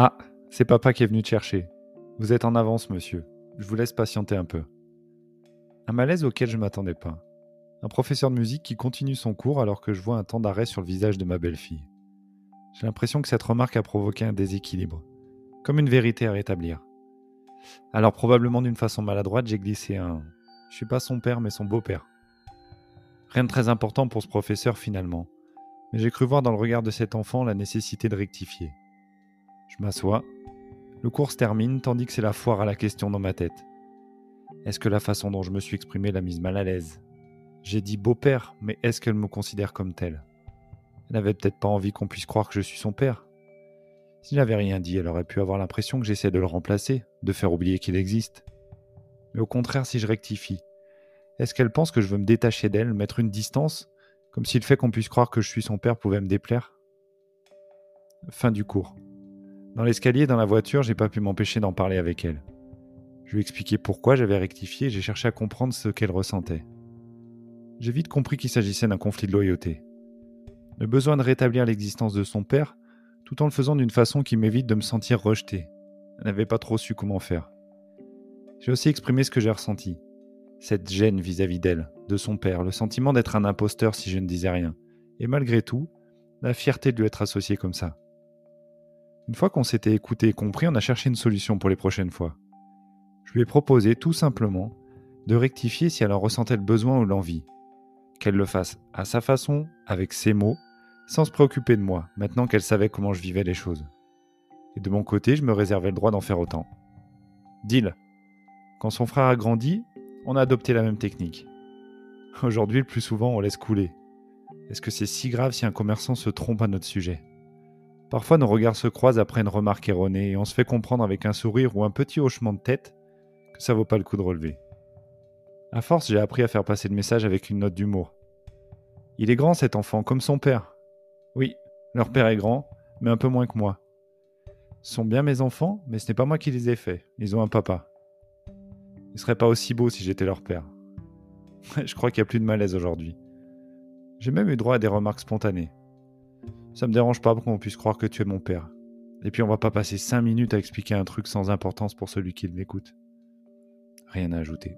Ah, c'est papa qui est venu te chercher. Vous êtes en avance, monsieur. Je vous laisse patienter un peu. Un malaise auquel je ne m'attendais pas. Un professeur de musique qui continue son cours alors que je vois un temps d'arrêt sur le visage de ma belle-fille. J'ai l'impression que cette remarque a provoqué un déséquilibre, comme une vérité à rétablir. Alors probablement d'une façon maladroite, j'ai glissé un ⁇ Je suis pas son père mais son beau-père ⁇ Rien de très important pour ce professeur finalement, mais j'ai cru voir dans le regard de cet enfant la nécessité de rectifier. Je m'assois. Le cours se termine tandis que c'est la foire à la question dans ma tête. Est-ce que la façon dont je me suis exprimé l'a mise mal à l'aise? J'ai dit beau-père, mais est-ce qu'elle me considère comme tel Elle n'avait peut-être pas envie qu'on puisse croire que je suis son père. Si n'avait rien dit, elle aurait pu avoir l'impression que j'essaie de le remplacer, de faire oublier qu'il existe. Mais au contraire, si je rectifie, est-ce qu'elle pense que je veux me détacher d'elle, mettre une distance, comme si le fait qu'on puisse croire que je suis son père pouvait me déplaire? Fin du cours. Dans l'escalier, dans la voiture, j'ai pas pu m'empêcher d'en parler avec elle. Je lui ai expliqué pourquoi j'avais rectifié et j'ai cherché à comprendre ce qu'elle ressentait. J'ai vite compris qu'il s'agissait d'un conflit de loyauté. Le besoin de rétablir l'existence de son père, tout en le faisant d'une façon qui m'évite de me sentir rejeté. Elle n'avait pas trop su comment faire. J'ai aussi exprimé ce que j'ai ressenti. Cette gêne vis-à-vis d'elle, de son père, le sentiment d'être un imposteur si je ne disais rien. Et malgré tout, la fierté de lui être associé comme ça. Une fois qu'on s'était écouté et compris, on a cherché une solution pour les prochaines fois. Je lui ai proposé tout simplement de rectifier si elle en ressentait le besoin ou l'envie. Qu'elle le fasse à sa façon, avec ses mots, sans se préoccuper de moi, maintenant qu'elle savait comment je vivais les choses. Et de mon côté, je me réservais le droit d'en faire autant. Deal. Quand son frère a grandi, on a adopté la même technique. Aujourd'hui, le plus souvent, on laisse couler. Est-ce que c'est si grave si un commerçant se trompe à notre sujet? Parfois nos regards se croisent après une remarque erronée et on se fait comprendre avec un sourire ou un petit hochement de tête que ça vaut pas le coup de relever. À force, j'ai appris à faire passer le message avec une note d'humour. Il est grand cet enfant, comme son père. Oui, leur père est grand, mais un peu moins que moi. Ce sont bien mes enfants, mais ce n'est pas moi qui les ai faits. Ils ont un papa. Ils seraient pas aussi beaux si j'étais leur père. Je crois qu'il y a plus de malaise aujourd'hui. J'ai même eu droit à des remarques spontanées. Ça me dérange pas qu'on puisse croire que tu es mon père. Et puis on va pas passer 5 minutes à expliquer un truc sans importance pour celui qui m'écoute. Rien à ajouter.